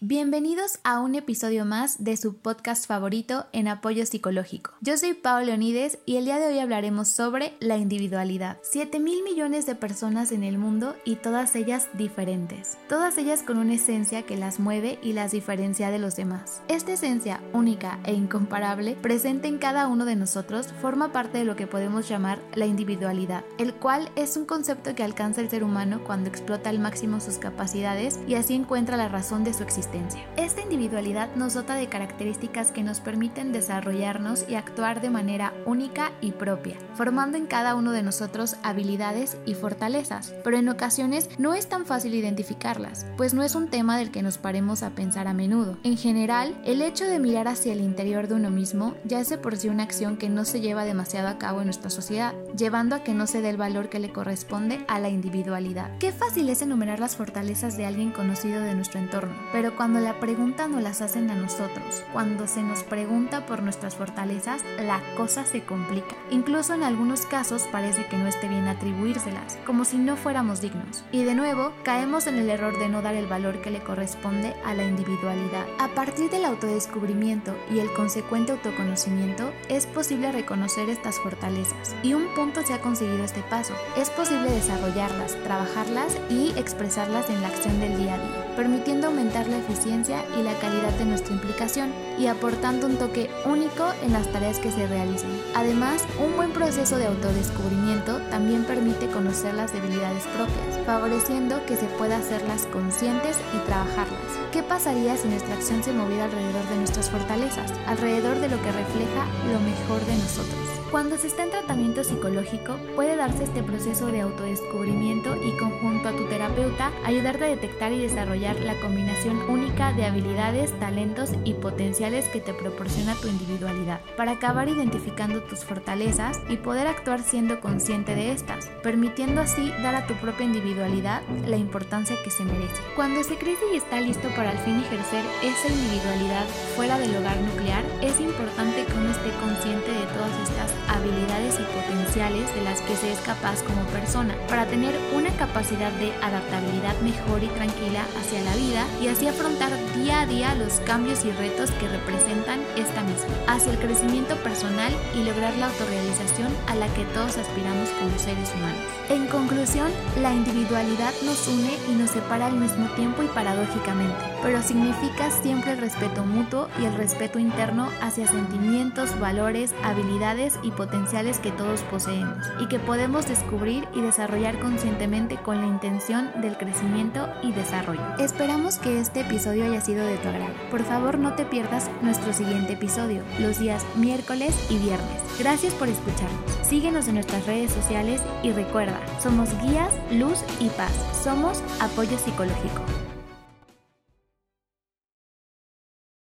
Bienvenidos a un episodio más de su podcast favorito en apoyo psicológico. Yo soy Pau Leonides y el día de hoy hablaremos sobre la individualidad. 7 mil millones de personas en el mundo y todas ellas diferentes. Todas ellas con una esencia que las mueve y las diferencia de los demás. Esta esencia única e incomparable presente en cada uno de nosotros forma parte de lo que podemos llamar la individualidad, el cual es un concepto que alcanza el ser humano cuando explota al máximo sus capacidades y así encuentra la razón de su existencia esta individualidad nos dota de características que nos permiten desarrollarnos y actuar de manera única y propia, formando en cada uno de nosotros habilidades y fortalezas, pero en ocasiones no es tan fácil identificarlas, pues no es un tema del que nos paremos a pensar a menudo. En general, el hecho de mirar hacia el interior de uno mismo ya es de por sí una acción que no se lleva demasiado a cabo en nuestra sociedad, llevando a que no se dé el valor que le corresponde a la individualidad. Qué fácil es enumerar las fortalezas de alguien conocido de nuestro entorno, pero cuando la pregunta nos las hacen a nosotros, cuando se nos pregunta por nuestras fortalezas, la cosa se complica. Incluso en algunos casos parece que no esté bien atribuírselas, como si no fuéramos dignos. Y de nuevo, caemos en el error de no dar el valor que le corresponde a la individualidad. A partir del autodescubrimiento y el consecuente autoconocimiento, es posible reconocer estas fortalezas. Y un punto se ha conseguido este paso. Es posible desarrollarlas, trabajarlas y expresarlas en la acción del día a día, permitiendo aumentar la eficiencia y la calidad de nuestra implicación y aportando un toque único en las tareas que se realicen. Además, un buen proceso de autodescubrimiento también permite conocer las debilidades propias, favoreciendo que se pueda hacerlas conscientes y trabajarlas. ¿Qué pasaría si nuestra acción se moviera alrededor de nuestras fortalezas, alrededor de lo que refleja lo mejor de nosotros? Cuando se está en tratamiento psicológico, puede darse este proceso de autodescubrimiento y conjunto a tu terapeuta ayudarte a detectar y desarrollar la combinación única de habilidades, talentos y potenciales que te proporciona tu individualidad, para acabar identificando tus fortalezas y poder actuar siendo consciente de estas, permitiendo así dar a tu propia individualidad la importancia que se merece. Cuando se crece y está listo para al fin ejercer esa individualidad fuera del hogar nuclear, es importante que uno esté consciente de todas estas habilidades y potenciales de las que se es capaz como persona, para tener una capacidad de adaptabilidad mejor y tranquila hacia la vida y así afrontar día a día los cambios y retos que representan esta misma, hacia el crecimiento personal y lograr la autorrealización a la que todos aspiramos como seres humanos. En conclusión, la individualidad nos une y nos separa al mismo tiempo y paradójicamente, pero significa siempre el respeto mutuo y el respeto interno hacia sentimientos, valores, habilidades y potenciales que todos poseemos y que podemos descubrir y desarrollar conscientemente con la intención del crecimiento y desarrollo. Esperamos que este episodio haya sido de tu agrado. Por favor no te pierdas nuestro siguiente episodio, los días miércoles y viernes. Gracias por escucharnos. Síguenos en nuestras redes sociales y recuerda, somos guías, luz y paz. Somos apoyo psicológico.